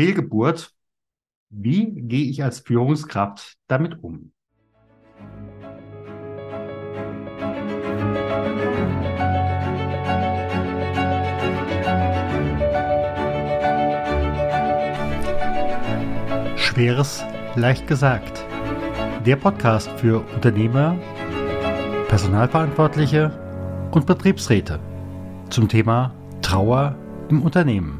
Fehlgeburt. Wie gehe ich als Führungskraft damit um? Schweres leicht gesagt. Der Podcast für Unternehmer, Personalverantwortliche und Betriebsräte zum Thema Trauer im Unternehmen.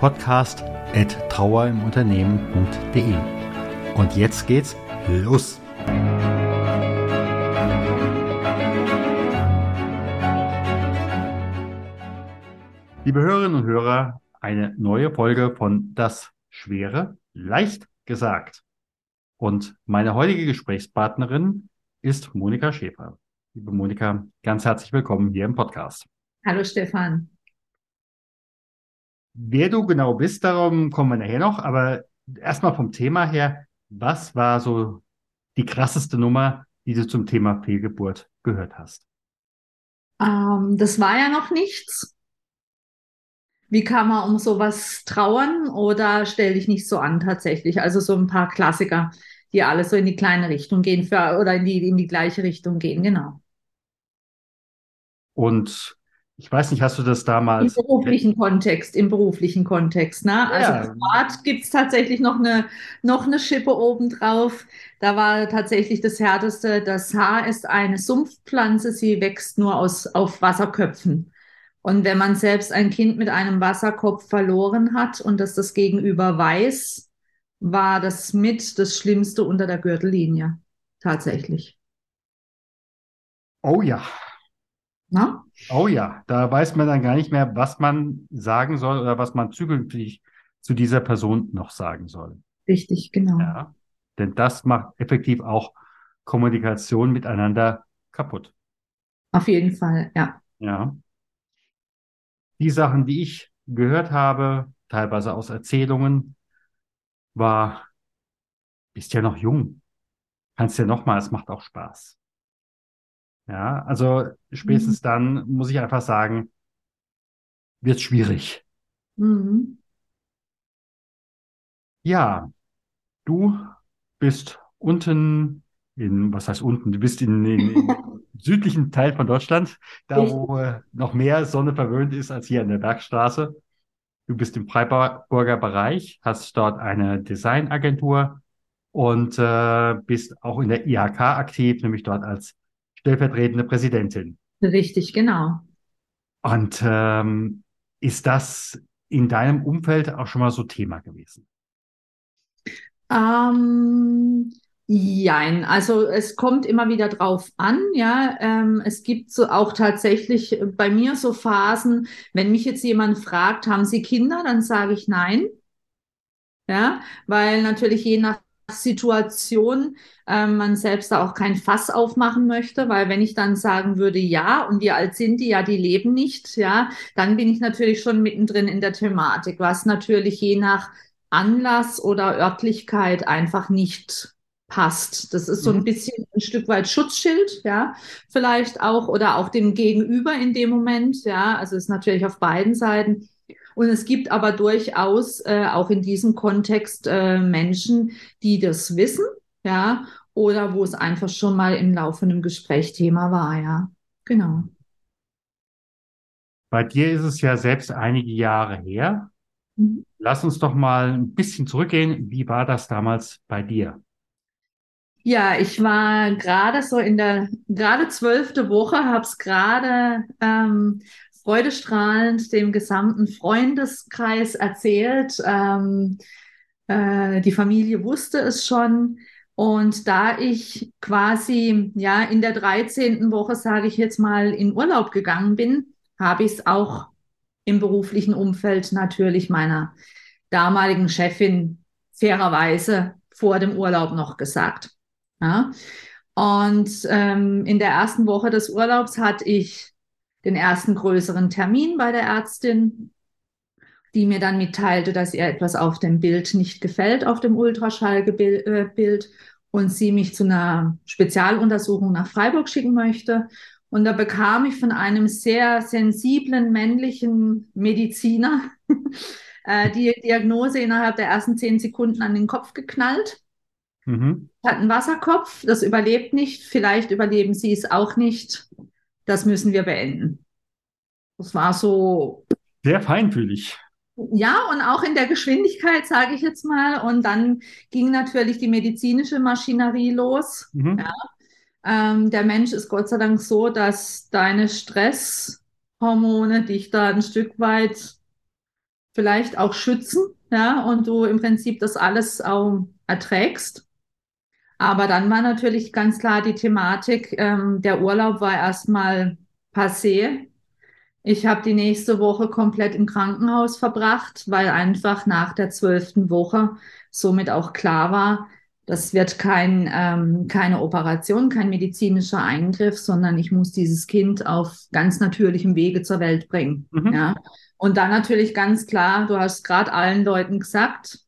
podcast.trauerimunternehmen.de. Und jetzt geht's los! Liebe Hörerinnen und Hörer, eine neue Folge von Das Schwere leicht gesagt. Und meine heutige Gesprächspartnerin ist Monika Schäfer. Liebe Monika, ganz herzlich willkommen hier im Podcast. Hallo Stefan. Wer du genau bist, darum kommen wir nachher noch, aber erstmal vom Thema her, was war so die krasseste Nummer, die du zum Thema Fehlgeburt gehört hast? Ähm, das war ja noch nichts. Wie kann man um sowas trauern oder stell dich nicht so an tatsächlich? Also so ein paar Klassiker, die alle so in die kleine Richtung gehen für, oder in die, in die gleiche Richtung gehen, genau. Und ich weiß nicht, hast du das damals? Im beruflichen Kontext, im beruflichen Kontext, ne? Also ja. privat gibt es tatsächlich noch eine, noch eine Schippe obendrauf. Da war tatsächlich das Härteste. Das Haar ist eine Sumpfpflanze, sie wächst nur aus, auf Wasserköpfen. Und wenn man selbst ein Kind mit einem Wasserkopf verloren hat und das das Gegenüber weiß, war das mit das Schlimmste unter der Gürtellinie. Tatsächlich. Oh ja. Na? Oh ja, da weiß man dann gar nicht mehr, was man sagen soll oder was man zukünftig zu dieser Person noch sagen soll. Richtig, genau. Ja, denn das macht effektiv auch Kommunikation miteinander kaputt. Auf jeden Fall, ja. Ja die Sachen, die ich gehört habe, teilweise aus Erzählungen, war, bist ja noch jung. Kannst ja noch mal, es macht auch Spaß. Ja, also spätestens mhm. dann muss ich einfach sagen, wird schwierig. Mhm. Ja, du bist unten in, was heißt unten? Du bist in, in südlichen Teil von Deutschland, da wo äh, noch mehr Sonne verwöhnt ist als hier in der Bergstraße. Du bist im Freiburger Bereich, hast dort eine Designagentur und äh, bist auch in der IHK aktiv, nämlich dort als stellvertretende Präsidentin. Richtig, genau. Und ähm, ist das in deinem Umfeld auch schon mal so Thema gewesen? Ähm, Jein, also es kommt immer wieder drauf an, ja. Ähm, es gibt so auch tatsächlich bei mir so Phasen, wenn mich jetzt jemand fragt, haben Sie Kinder, dann sage ich nein. Ja, weil natürlich je nach Situation ähm, man selbst da auch kein Fass aufmachen möchte, weil wenn ich dann sagen würde, ja, und wie alt sind die? Ja, die leben nicht, ja, dann bin ich natürlich schon mittendrin in der Thematik, was natürlich je nach Anlass oder Örtlichkeit einfach nicht passt. Das ist so ein mhm. bisschen ein Stück weit Schutzschild, ja, vielleicht auch oder auch dem Gegenüber in dem Moment, ja, also ist natürlich auf beiden Seiten. Und es gibt aber durchaus äh, auch in diesem Kontext äh, Menschen, die das wissen, ja, oder wo es einfach schon mal im laufenden Gespräch Thema war, ja, genau. Bei dir ist es ja selbst einige Jahre her. Mhm. Lass uns doch mal ein bisschen zurückgehen. Wie war das damals bei dir? Ja, ich war gerade so in der gerade zwölfte Woche, habe es gerade ähm, freudestrahlend dem gesamten Freundeskreis erzählt. Ähm, äh, die Familie wusste es schon. Und da ich quasi ja in der 13. Woche, sage ich jetzt mal, in Urlaub gegangen bin, habe ich es auch im beruflichen Umfeld natürlich meiner damaligen Chefin fairerweise vor dem Urlaub noch gesagt. Ja? Und ähm, in der ersten Woche des Urlaubs hatte ich den ersten größeren Termin bei der Ärztin, die mir dann mitteilte, dass ihr etwas auf dem Bild nicht gefällt, auf dem Ultraschallbild, äh, und sie mich zu einer Spezialuntersuchung nach Freiburg schicken möchte. Und da bekam ich von einem sehr sensiblen männlichen Mediziner äh, die Diagnose innerhalb der ersten zehn Sekunden an den Kopf geknallt. Mhm. Hat einen Wasserkopf, das überlebt nicht. Vielleicht überleben sie es auch nicht. Das müssen wir beenden. Das war so. Sehr feinfühlig. Ja, und auch in der Geschwindigkeit, sage ich jetzt mal. Und dann ging natürlich die medizinische Maschinerie los. Mhm. Ja. Ähm, der Mensch ist Gott sei Dank so, dass deine Stresshormone dich da ein Stück weit vielleicht auch schützen, ja, und du im Prinzip das alles auch erträgst. Aber dann war natürlich ganz klar die Thematik, ähm, der Urlaub war erstmal passé. Ich habe die nächste Woche komplett im Krankenhaus verbracht, weil einfach nach der zwölften Woche somit auch klar war, das wird kein, ähm, keine Operation, kein medizinischer Eingriff, sondern ich muss dieses Kind auf ganz natürlichem Wege zur Welt bringen. Mhm. Ja? Und dann natürlich ganz klar, du hast gerade allen Leuten gesagt,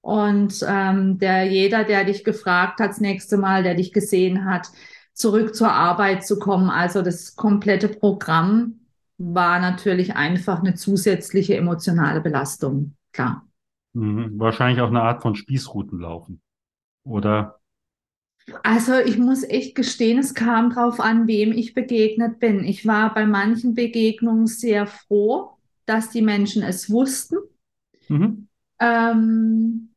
und ähm, der jeder, der dich gefragt hat, das nächste Mal, der dich gesehen hat, zurück zur Arbeit zu kommen. Also das komplette Programm war natürlich einfach eine zusätzliche emotionale Belastung, klar. Mhm. Wahrscheinlich auch eine Art von Spießruten laufen, oder? Also ich muss echt gestehen, es kam drauf an, wem ich begegnet bin. Ich war bei manchen Begegnungen sehr froh, dass die Menschen es wussten. Mhm. Ähm,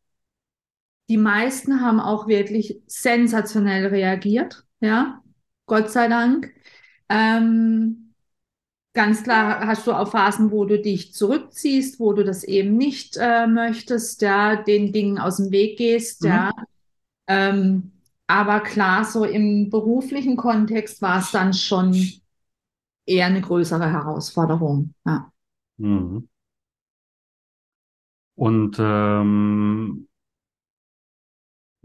die meisten haben auch wirklich sensationell reagiert ja, Gott sei Dank. Ähm, ganz klar hast du auch Phasen, wo du dich zurückziehst, wo du das eben nicht äh, möchtest, ja, den Dingen aus dem Weg gehst, mhm. ja. Ähm, aber klar, so im beruflichen Kontext war es dann schon eher eine größere Herausforderung, ja. Mhm. Und ähm,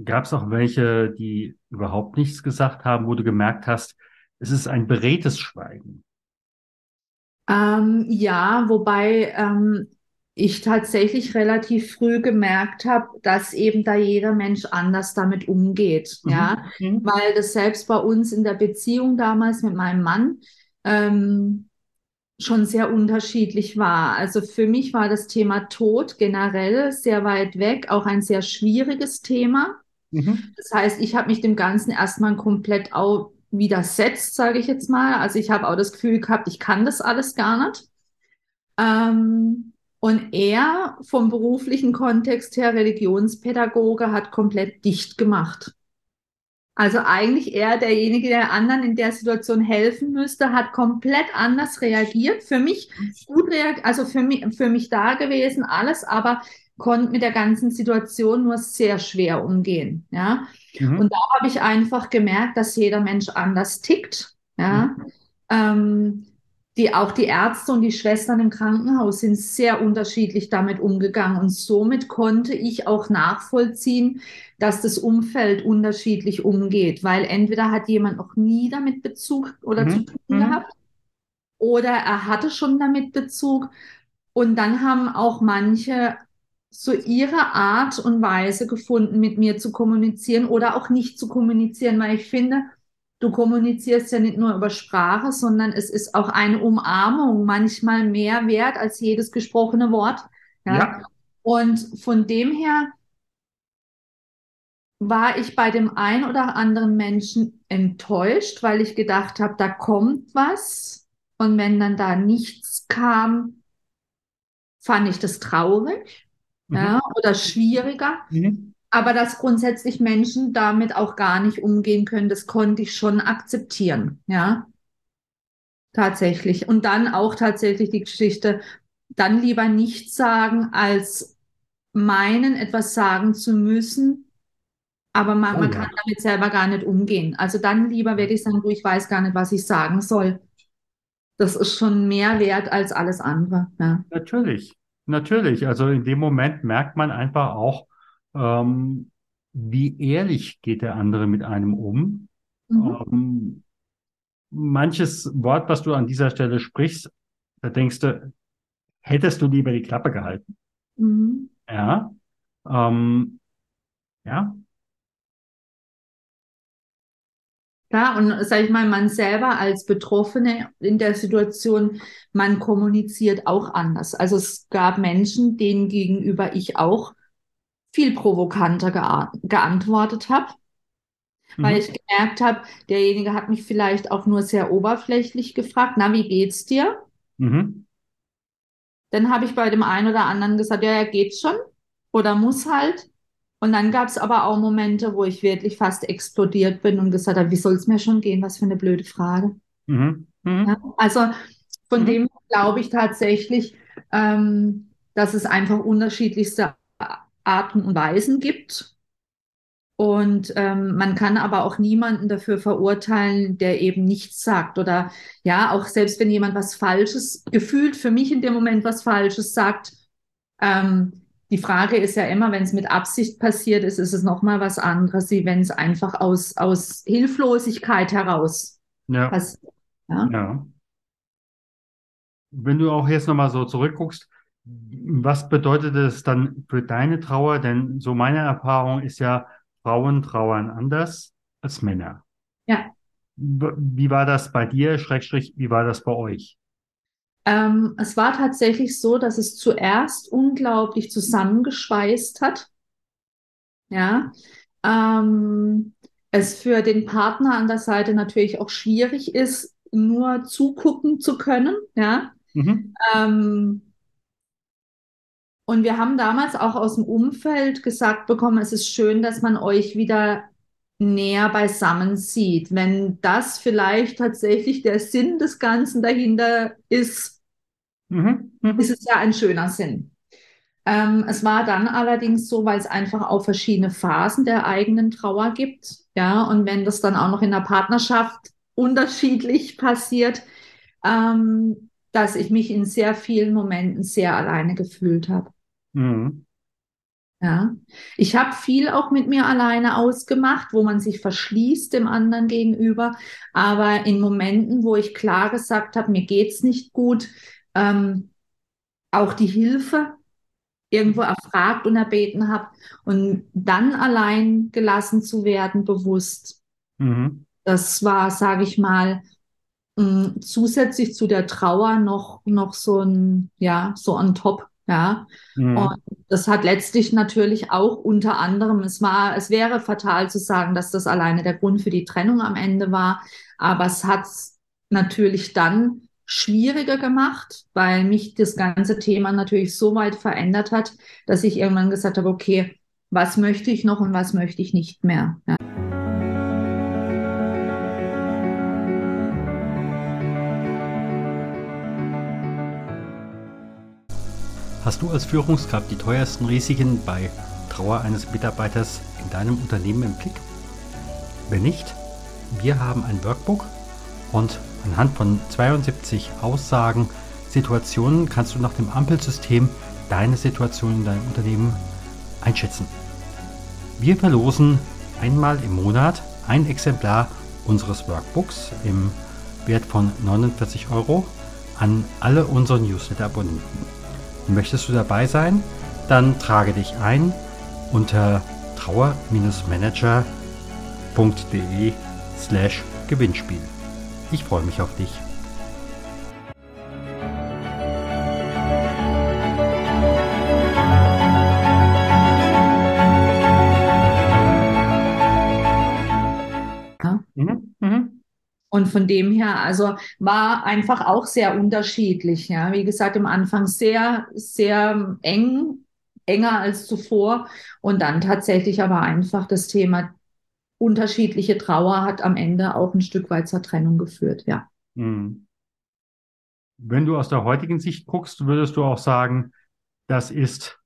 Gab es auch welche, die überhaupt nichts gesagt haben, wo du gemerkt hast, es ist ein beredtes Schweigen? Ähm, ja, wobei ähm, ich tatsächlich relativ früh gemerkt habe, dass eben da jeder Mensch anders damit umgeht. Mhm. Ja, mhm. weil das selbst bei uns in der Beziehung damals mit meinem Mann ähm, schon sehr unterschiedlich war. Also für mich war das Thema Tod generell sehr weit weg, auch ein sehr schwieriges Thema. Mhm. Das heißt, ich habe mich dem Ganzen erstmal komplett auch widersetzt, sage ich jetzt mal. Also ich habe auch das Gefühl gehabt, ich kann das alles gar nicht. Ähm, und er vom beruflichen Kontext her, Religionspädagoge, hat komplett dicht gemacht. Also eigentlich eher derjenige, der anderen in der Situation helfen müsste, hat komplett anders reagiert. Für mich gut reagiert, also für mich, für mich da gewesen, alles, aber konnte mit der ganzen Situation nur sehr schwer umgehen. Ja? Mhm. Und da habe ich einfach gemerkt, dass jeder Mensch anders tickt. Ja? Mhm. Ähm, die, auch die Ärzte und die Schwestern im Krankenhaus sind sehr unterschiedlich damit umgegangen. Und somit konnte ich auch nachvollziehen, dass das Umfeld unterschiedlich umgeht, weil entweder hat jemand noch nie damit Bezug oder mhm. zu tun mhm. gehabt oder er hatte schon damit Bezug. Und dann haben auch manche so ihre Art und Weise gefunden, mit mir zu kommunizieren oder auch nicht zu kommunizieren, weil ich finde, du kommunizierst ja nicht nur über Sprache, sondern es ist auch eine Umarmung manchmal mehr wert als jedes gesprochene Wort. Ja. ja. Und von dem her war ich bei dem einen oder anderen Menschen enttäuscht, weil ich gedacht habe, da kommt was. Und wenn dann da nichts kam, fand ich das traurig ja, mhm. oder schwieriger. Mhm. Aber dass grundsätzlich Menschen damit auch gar nicht umgehen können, das konnte ich schon akzeptieren, ja. Tatsächlich. Und dann auch tatsächlich die Geschichte, dann lieber nichts sagen, als meinen, etwas sagen zu müssen, aber man, oh, man ja. kann damit selber gar nicht umgehen. Also dann lieber werde ich sagen, du, ich weiß gar nicht, was ich sagen soll. Das ist schon mehr wert als alles andere. Ja. Natürlich. Natürlich, also in dem Moment merkt man einfach auch, ähm, wie ehrlich geht der andere mit einem um? Mhm. Ähm, manches Wort, was du an dieser Stelle sprichst, da denkst du, hättest du lieber die Klappe gehalten. Mhm. Ja. Ähm, ja. Ja, und sag ich mal, man selber als Betroffene in der Situation, man kommuniziert auch anders. Also es gab Menschen, denen gegenüber ich auch viel provokanter gea- geantwortet habe, weil Mhm. ich gemerkt habe, derjenige hat mich vielleicht auch nur sehr oberflächlich gefragt, na, wie geht's dir? Mhm. Dann habe ich bei dem einen oder anderen gesagt, ja, ja, geht schon oder muss halt. Und dann gab es aber auch Momente, wo ich wirklich fast explodiert bin und gesagt habe, wie soll es mir schon gehen? Was für eine blöde Frage. Mhm. Mhm. Ja, also von Mhm. dem glaube ich tatsächlich, ähm, dass es einfach unterschiedlichste Arten und Weisen gibt. Und ähm, man kann aber auch niemanden dafür verurteilen, der eben nichts sagt. Oder ja, auch selbst wenn jemand was Falsches, gefühlt für mich in dem Moment was Falsches sagt, ähm, die Frage ist ja immer, wenn es mit Absicht passiert ist, ist es nochmal was anderes, wie wenn es einfach aus, aus Hilflosigkeit heraus Ja. passiert. Ja? Ja. Wenn du auch jetzt nochmal so zurückguckst, was bedeutet es dann für deine Trauer? Denn so meine Erfahrung ist ja, Frauen trauern anders als Männer. Ja. Wie war das bei dir, Schrägstrich, wie war das bei euch? Ähm, es war tatsächlich so, dass es zuerst unglaublich zusammengeschweißt hat. Ja. Ähm, es für den Partner an der Seite natürlich auch schwierig ist, nur zugucken zu können. Ja. Mhm. Ähm, und wir haben damals auch aus dem Umfeld gesagt bekommen, es ist schön, dass man euch wieder näher beisammen sieht. Wenn das vielleicht tatsächlich der Sinn des Ganzen dahinter ist, Mhm. Mhm. ist es ja ein schöner Sinn. Ähm, es war dann allerdings so, weil es einfach auch verschiedene Phasen der eigenen Trauer gibt. Ja, und wenn das dann auch noch in der Partnerschaft unterschiedlich passiert, ähm, dass ich mich in sehr vielen Momenten sehr alleine gefühlt habe. Mhm. Ja, ich habe viel auch mit mir alleine ausgemacht, wo man sich verschließt dem anderen gegenüber. Aber in Momenten, wo ich klar gesagt habe, mir geht's nicht gut, ähm, auch die Hilfe irgendwo erfragt und erbeten habe und dann allein gelassen zu werden, bewusst. Mhm. Das war, sage ich mal, mh, zusätzlich zu der Trauer noch, noch so ein, ja, so on top, ja. Mhm. Und das hat letztlich natürlich auch unter anderem, es war, es wäre fatal zu sagen, dass das alleine der Grund für die Trennung am Ende war, aber es hat es natürlich dann schwieriger gemacht, weil mich das ganze Thema natürlich so weit verändert hat, dass ich irgendwann gesagt habe, okay, was möchte ich noch und was möchte ich nicht mehr. Ja. Hast du als Führungskraft die teuersten Risiken bei Trauer eines Mitarbeiters in deinem Unternehmen im Blick? Wenn nicht, wir haben ein Workbook und anhand von 72 Aussagen, Situationen kannst du nach dem Ampelsystem deine Situation in deinem Unternehmen einschätzen. Wir verlosen einmal im Monat ein Exemplar unseres Workbooks im Wert von 49 Euro an alle unsere Newsletter-Abonnenten. Möchtest du dabei sein? Dann trage dich ein unter trauer-manager.de slash Gewinnspiel. Ich freue mich auf dich. Und von dem her, also war einfach auch sehr unterschiedlich. Ja, wie gesagt, am Anfang sehr, sehr eng, enger als zuvor. Und dann tatsächlich aber einfach das Thema unterschiedliche Trauer hat am Ende auch ein Stück weit zur Trennung geführt. Ja. mhm. Wenn du aus der heutigen Sicht guckst, würdest du auch sagen, das ist,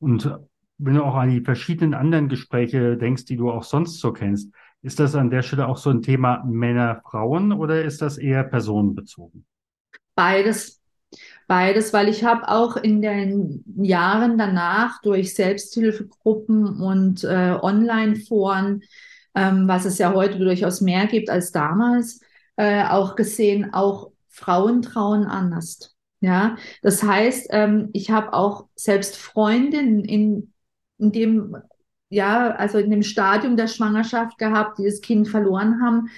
und wenn du auch an die verschiedenen anderen Gespräche denkst, die du auch sonst so kennst, ist das an der Stelle auch so ein Thema Männer, Frauen oder ist das eher personenbezogen? Beides, Beides, weil ich habe auch in den Jahren danach durch Selbsthilfegruppen und äh, Online-Foren, ähm, was es ja heute durchaus mehr gibt als damals, äh, auch gesehen, auch Frauen trauen anders. Ja, das heißt, ähm, ich habe auch selbst Freundinnen in, in dem, ja, also in dem Stadium der Schwangerschaft gehabt, die das Kind verloren haben.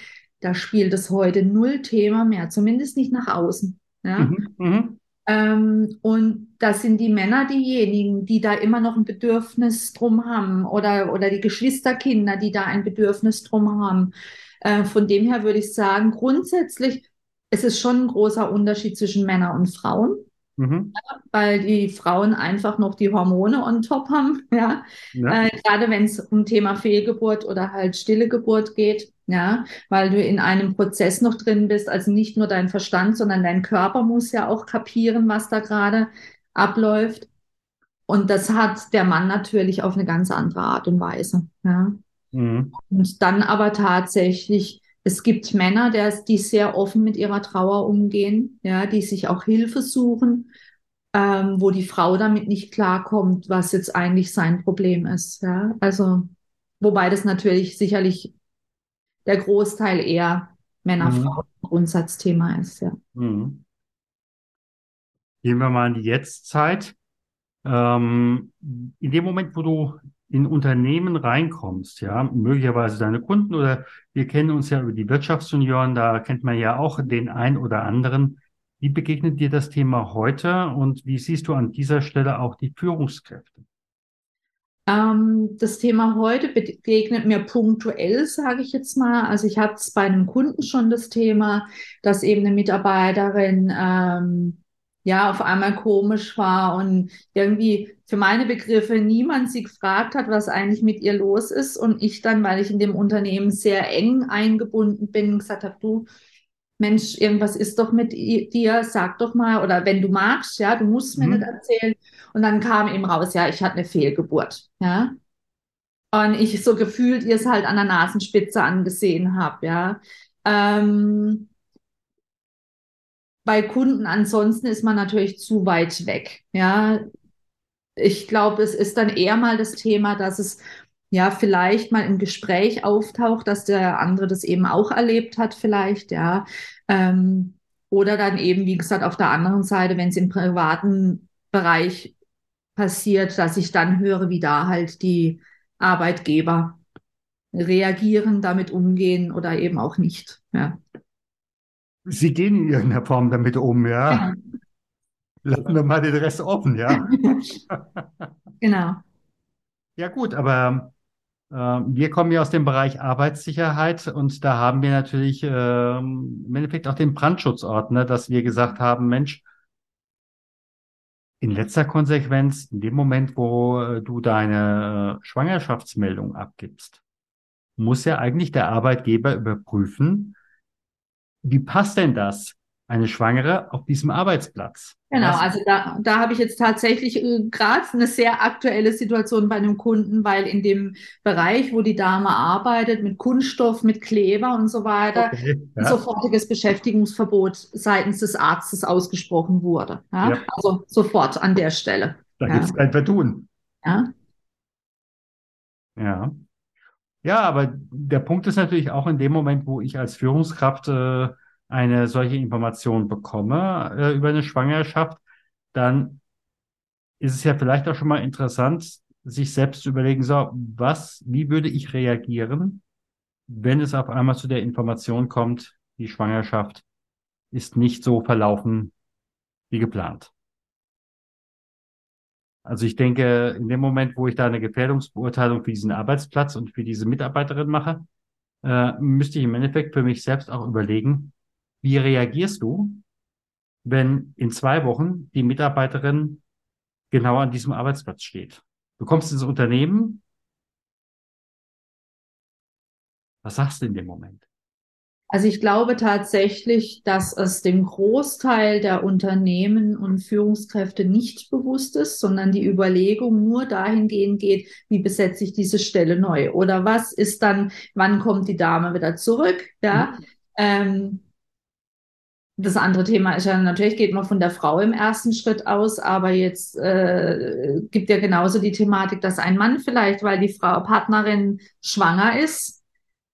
Da spielt es heute null Thema mehr, zumindest nicht nach außen. Ja. Mhm, mhm. Ähm, und das sind die Männer diejenigen, die da immer noch ein Bedürfnis drum haben oder, oder die Geschwisterkinder, die da ein Bedürfnis drum haben. Äh, von dem her würde ich sagen, grundsätzlich es ist schon ein großer Unterschied zwischen Männern und Frauen. Mhm. weil die Frauen einfach noch die Hormone on top haben, ja. ja. Äh, gerade wenn es um Thema Fehlgeburt oder halt stille Geburt geht, ja, weil du in einem Prozess noch drin bist, also nicht nur dein Verstand, sondern dein Körper muss ja auch kapieren, was da gerade abläuft. Und das hat der Mann natürlich auf eine ganz andere Art und Weise, ja. Mhm. Und dann aber tatsächlich es gibt Männer, der, die sehr offen mit ihrer Trauer umgehen, ja, die sich auch Hilfe suchen, ähm, wo die Frau damit nicht klarkommt, was jetzt eigentlich sein Problem ist. Ja. Also, wobei das natürlich sicherlich der Großteil eher Männer-Frauen-Grundsatzthema mhm. ist. Ja. Mhm. Gehen wir mal in die Jetztzeit. Ähm, in dem Moment, wo du in Unternehmen reinkommst, ja, möglicherweise deine Kunden oder wir kennen uns ja über die Wirtschaftsjunioren, da kennt man ja auch den ein oder anderen. Wie begegnet dir das Thema heute und wie siehst du an dieser Stelle auch die Führungskräfte? Ähm, das Thema heute begegnet mir punktuell, sage ich jetzt mal. Also ich hatte es bei einem Kunden schon das Thema, dass eben eine Mitarbeiterin ähm, ja auf einmal komisch war und irgendwie für meine Begriffe niemand sie gefragt hat, was eigentlich mit ihr los ist und ich dann, weil ich in dem Unternehmen sehr eng eingebunden bin, gesagt habe, du Mensch, irgendwas ist doch mit dir, sag doch mal oder wenn du magst, ja, du musst mir mhm. nicht erzählen und dann kam eben raus, ja, ich hatte eine Fehlgeburt, ja. Und ich so gefühlt ihr es halt an der Nasenspitze angesehen habe, ja. Ähm, bei Kunden ansonsten ist man natürlich zu weit weg. Ja, ich glaube, es ist dann eher mal das Thema, dass es ja vielleicht mal im Gespräch auftaucht, dass der andere das eben auch erlebt hat, vielleicht, ja. Ähm, oder dann eben, wie gesagt, auf der anderen Seite, wenn es im privaten Bereich passiert, dass ich dann höre, wie da halt die Arbeitgeber reagieren, damit umgehen oder eben auch nicht. Ja. Sie gehen in irgendeiner Form damit um, ja. Genau. Lassen wir mal den Rest offen, ja. genau. Ja, gut, aber äh, wir kommen ja aus dem Bereich Arbeitssicherheit und da haben wir natürlich äh, im Endeffekt auch den Brandschutzordner, dass wir gesagt haben, Mensch, in letzter Konsequenz, in dem Moment, wo äh, du deine äh, Schwangerschaftsmeldung abgibst, muss ja eigentlich der Arbeitgeber überprüfen, wie passt denn das, eine Schwangere auf diesem Arbeitsplatz? Genau, also da, da habe ich jetzt tatsächlich äh, gerade eine sehr aktuelle Situation bei einem Kunden, weil in dem Bereich, wo die Dame arbeitet, mit Kunststoff, mit Kleber und so weiter, okay, ja. sofortiges Beschäftigungsverbot seitens des Arztes ausgesprochen wurde. Ja? Ja. Also sofort an der Stelle. Da gibt es kein Vertun. Ja. Ja. Ja, aber der Punkt ist natürlich auch in dem Moment, wo ich als Führungskraft äh, eine solche Information bekomme äh, über eine Schwangerschaft, dann ist es ja vielleicht auch schon mal interessant, sich selbst zu überlegen, so, was, wie würde ich reagieren, wenn es auf einmal zu der Information kommt, die Schwangerschaft ist nicht so verlaufen wie geplant. Also ich denke, in dem Moment, wo ich da eine Gefährdungsbeurteilung für diesen Arbeitsplatz und für diese Mitarbeiterin mache, äh, müsste ich im Endeffekt für mich selbst auch überlegen, wie reagierst du, wenn in zwei Wochen die Mitarbeiterin genau an diesem Arbeitsplatz steht? Du kommst ins Unternehmen. Was sagst du in dem Moment? Also ich glaube tatsächlich, dass es dem Großteil der Unternehmen und Führungskräfte nicht bewusst ist, sondern die Überlegung nur dahingehend geht, wie besetze ich diese Stelle neu oder was ist dann, wann kommt die Dame wieder zurück, ja. Mhm. Ähm, das andere Thema ist ja natürlich, geht man von der Frau im ersten Schritt aus, aber jetzt äh, gibt ja genauso die Thematik, dass ein Mann vielleicht, weil die Frau Partnerin schwanger ist,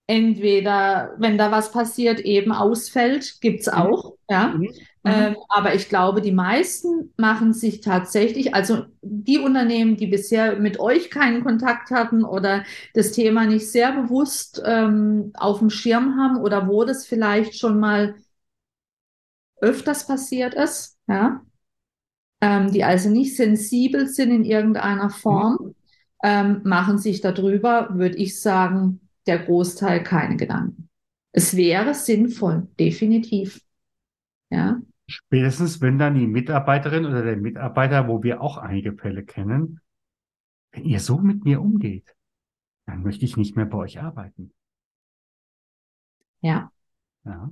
entweder, wenn da was passiert, eben ausfällt, gibt's Mhm. auch, ja. Mhm. Mhm. Ähm, aber ich glaube, die meisten machen sich tatsächlich, also die Unternehmen, die bisher mit euch keinen Kontakt hatten oder das Thema nicht sehr bewusst ähm, auf dem Schirm haben oder wo das vielleicht schon mal öfters passiert ist, ja, ähm, die also nicht sensibel sind in irgendeiner Form, ähm, machen sich darüber, würde ich sagen, der Großteil keine Gedanken. Es wäre sinnvoll, definitiv. Ja. Spätestens, wenn dann die Mitarbeiterin oder der Mitarbeiter, wo wir auch einige Fälle kennen, wenn ihr so mit mir umgeht, dann möchte ich nicht mehr bei euch arbeiten. Ja. Ja.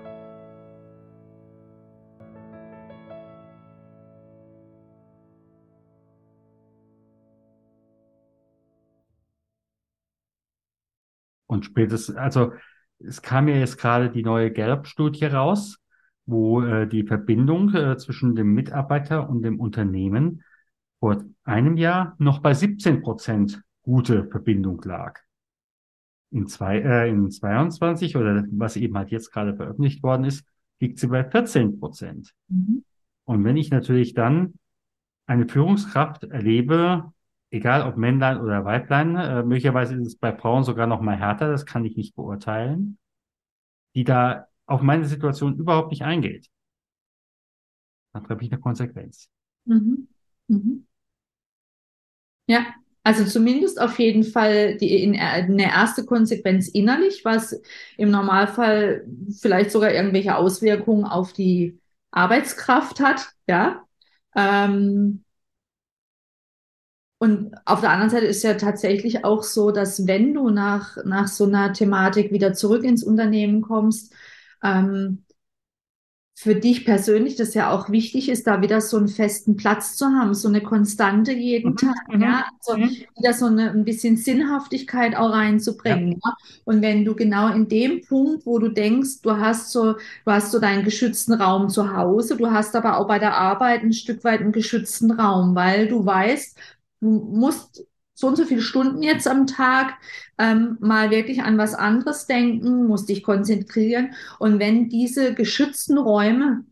Und spätestens, also es kam ja jetzt gerade die neue Gallup-Studie raus, wo äh, die Verbindung äh, zwischen dem Mitarbeiter und dem Unternehmen vor einem Jahr noch bei 17 Prozent gute Verbindung lag. In, zwei, äh, in 22 oder was eben halt jetzt gerade veröffentlicht worden ist, liegt sie bei 14 Prozent. Mhm. Und wenn ich natürlich dann eine Führungskraft erlebe, egal ob Männlein oder Weiblein, äh, möglicherweise ist es bei Frauen sogar noch mal härter, das kann ich nicht beurteilen, die da auf meine Situation überhaupt nicht eingeht, dann habe ich eine Konsequenz. Mhm. Mhm. Ja, also zumindest auf jeden Fall die, in, eine erste Konsequenz innerlich, was im Normalfall vielleicht sogar irgendwelche Auswirkungen auf die Arbeitskraft hat, ja. Ähm, und auf der anderen Seite ist ja tatsächlich auch so, dass wenn du nach, nach so einer Thematik wieder zurück ins Unternehmen kommst, ähm, für dich persönlich das ja auch wichtig ist, da wieder so einen festen Platz zu haben, so eine Konstante jeden Mhm, Tag, mhm, ja, also mhm. wieder so eine, ein bisschen Sinnhaftigkeit auch reinzubringen. Ja. Und wenn du genau in dem Punkt, wo du denkst, du hast so, du hast so deinen geschützten Raum zu Hause, du hast aber auch bei der Arbeit ein Stück weit einen geschützten Raum, weil du weißt, du musst so und so viele Stunden jetzt am Tag ähm, mal wirklich an was anderes denken, musst dich konzentrieren. Und wenn diese geschützten Räume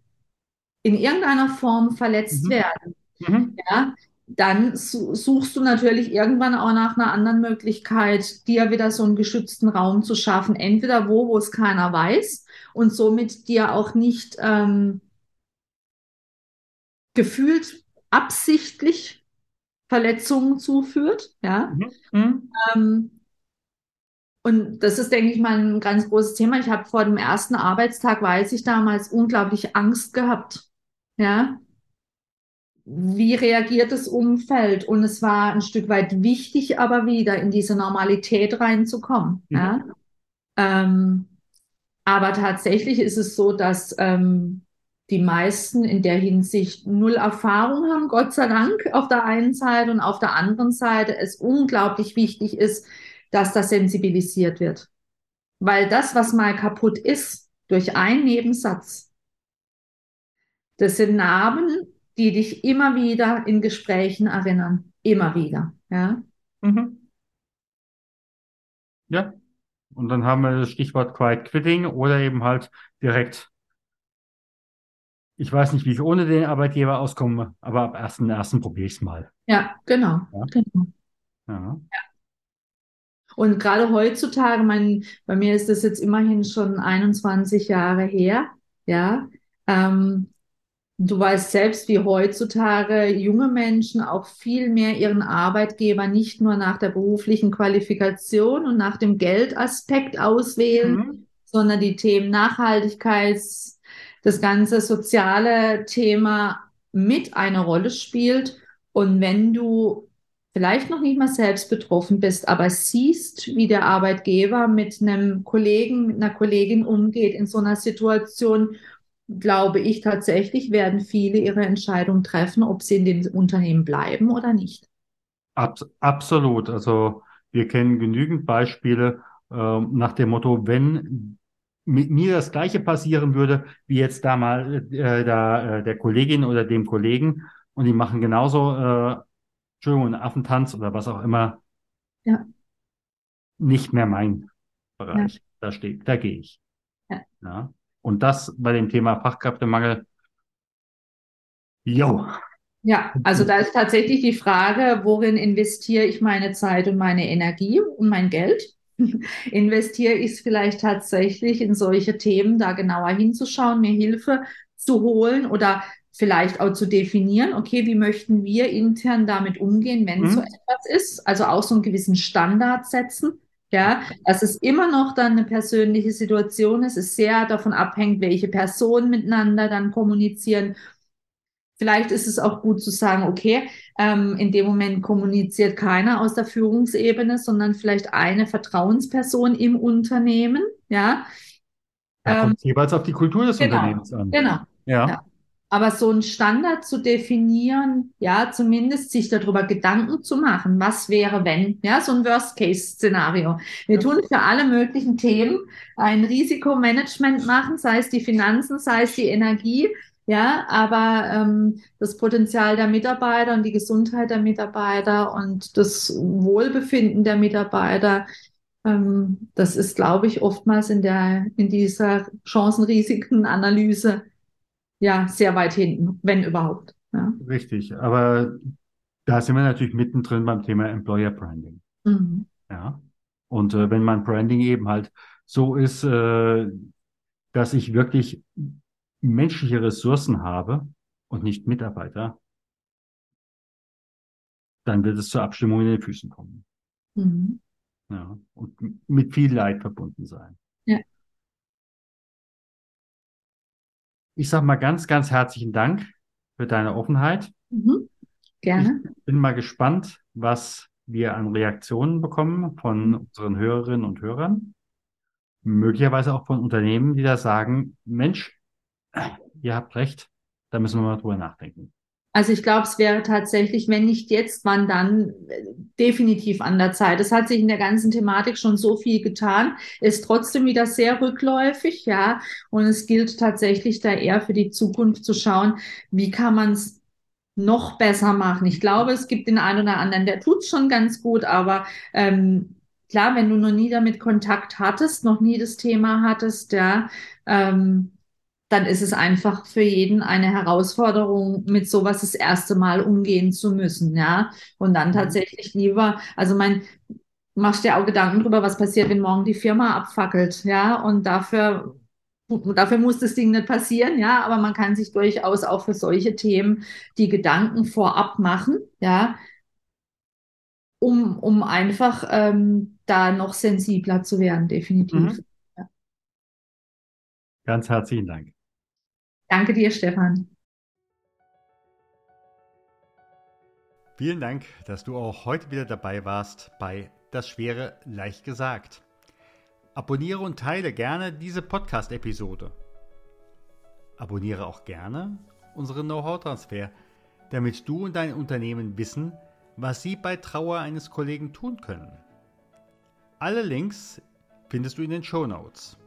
in irgendeiner Form verletzt Mhm. werden, Mhm. ja, dann su- suchst du natürlich irgendwann auch nach einer anderen Möglichkeit, dir wieder so einen geschützten Raum zu schaffen. Entweder wo, wo es keiner weiß und somit dir auch nicht ähm, gefühlt absichtlich Verletzungen zuführt, ja. Mhm. Mhm. Ähm, und das ist, denke ich mal, ein ganz großes Thema. Ich habe vor dem ersten Arbeitstag, weiß ich damals, unglaublich Angst gehabt. Ja. wie reagiert das Umfeld? Und es war ein Stück weit wichtig, aber wieder in diese Normalität reinzukommen. Mhm. Ja? Ähm, aber tatsächlich ist es so, dass ähm, die meisten in der Hinsicht null Erfahrung haben, Gott sei Dank, auf der einen Seite und auf der anderen Seite es unglaublich wichtig ist, dass das sensibilisiert wird. Weil das, was mal kaputt ist, durch einen Nebensatz, das sind Narben, die dich immer wieder in Gesprächen erinnern. Immer wieder. Ja. Mhm. Ja. Und dann haben wir das Stichwort Quiet Quitting oder eben halt direkt, ich weiß nicht, wie ich ohne den Arbeitgeber auskomme, aber ab 1.1. probiere ich es mal. Ja, genau. Ja. genau. Ja. Und gerade heutzutage, mein, bei mir ist das jetzt immerhin schon 21 Jahre her, ja. Ähm, du weißt selbst, wie heutzutage junge Menschen auch viel mehr ihren Arbeitgeber nicht nur nach der beruflichen Qualifikation und nach dem Geldaspekt auswählen, Mhm. sondern die Themen Nachhaltigkeit, das ganze soziale Thema mit eine Rolle spielt. Und wenn du vielleicht noch nicht mal selbst betroffen bist, aber siehst, wie der Arbeitgeber mit einem Kollegen, mit einer Kollegin umgeht in so einer Situation, glaube ich tatsächlich, werden viele ihre Entscheidung treffen, ob sie in dem Unternehmen bleiben oder nicht. Abs absolut. Also wir kennen genügend Beispiele ähm, nach dem Motto, wenn mit mir das Gleiche passieren würde, wie jetzt da mal äh, da, äh, der Kollegin oder dem Kollegen und die machen genauso, äh, Entschuldigung, einen Affentanz oder was auch immer, Ja. nicht mehr mein Bereich. Da steht, da gehe ich. Ja. Ja. Und das bei dem Thema Fachkräftemangel, jo, Ja, also da ist tatsächlich die Frage, worin investiere ich meine Zeit und meine Energie und mein Geld? Investiere ich es vielleicht tatsächlich in solche Themen, da genauer hinzuschauen, mir Hilfe zu holen oder vielleicht auch zu definieren, okay, wie möchten wir intern damit umgehen, wenn Mhm. so etwas ist? Also auch so einen gewissen Standard setzen. Ja, dass es immer noch dann eine persönliche Situation ist, es sehr davon abhängt, welche Personen miteinander dann kommunizieren. Vielleicht ist es auch gut zu sagen, okay, ähm, in dem Moment kommuniziert keiner aus der Führungsebene, sondern vielleicht eine Vertrauensperson im Unternehmen. Ja, da Ähm, kommt es jeweils auf die Kultur des genau, Unternehmens an. genau. Ja, Ja. Aber so einen Standard zu definieren, ja, zumindest sich darüber Gedanken zu machen, was wäre, wenn, ja, so ein Worst-Case-Szenario. Wir Ja. tun für alle möglichen Themen ein Risikomanagement machen, sei es die Finanzen, sei es die Energie, ja, aber ähm, das Potenzial der Mitarbeiter und die Gesundheit der Mitarbeiter und das Wohlbefinden der Mitarbeiter, ähm, das ist, glaube ich, oftmals in der, in dieser Chancen-Risiken-Analyse ja, sehr weit hinten, wenn überhaupt. Ja. richtig. Aber da sind wir natürlich mittendrin beim Thema Employer Branding. Mhm. Ja. Und äh, wenn mein Branding eben halt so ist, äh, dass ich wirklich menschliche Ressourcen habe und nicht Mitarbeiter, dann wird es zur Abstimmung in den Füßen kommen. Mhm. Ja. Und mit viel Leid verbunden sein. Ja. Ich sage mal ganz, ganz herzlichen Dank für deine Offenheit. Mhm. Gerne. Ich bin mal gespannt, was wir an Reaktionen bekommen von unseren Hörerinnen und Hörern. Möglicherweise auch von Unternehmen, die da sagen, Mensch, ihr habt recht, da müssen wir mal drüber nachdenken. Also ich glaube, es wäre tatsächlich, wenn nicht jetzt, wann dann, äh, definitiv an der Zeit. Es hat sich in der ganzen Thematik schon so viel getan, ist trotzdem wieder sehr rückläufig, ja. Und es gilt tatsächlich da eher für die Zukunft zu schauen, wie kann man es noch besser machen. Ich glaube, es gibt den einen oder anderen, der tut es schon ganz gut, aber ähm, klar, wenn du noch nie damit Kontakt hattest, noch nie das Thema hattest, ja, ähm, dann ist es einfach für jeden eine Herausforderung, mit sowas das erste Mal umgehen zu müssen, ja. Und dann tatsächlich lieber, also mein, machst dir auch Gedanken drüber, was passiert, wenn morgen die Firma abfackelt, ja. Und dafür, dafür muss das Ding nicht passieren, ja. Aber man kann sich durchaus auch für solche Themen die Gedanken vorab machen, ja. Um, um einfach ähm, da noch sensibler zu werden, definitiv. Mhm. Ganz herzlichen Dank. Danke dir, Stefan. Vielen Dank, dass du auch heute wieder dabei warst bei Das Schwere leicht gesagt. Abonniere und teile gerne diese Podcast-Episode. Abonniere auch gerne unseren Know-how-Transfer, damit du und dein Unternehmen wissen, was sie bei Trauer eines Kollegen tun können. Alle Links findest du in den Show Notes.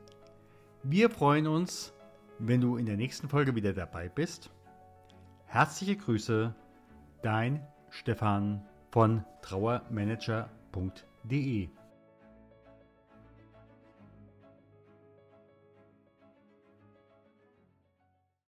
Wir freuen uns, wenn du in der nächsten Folge wieder dabei bist. Herzliche Grüße, dein Stefan von trauermanager.de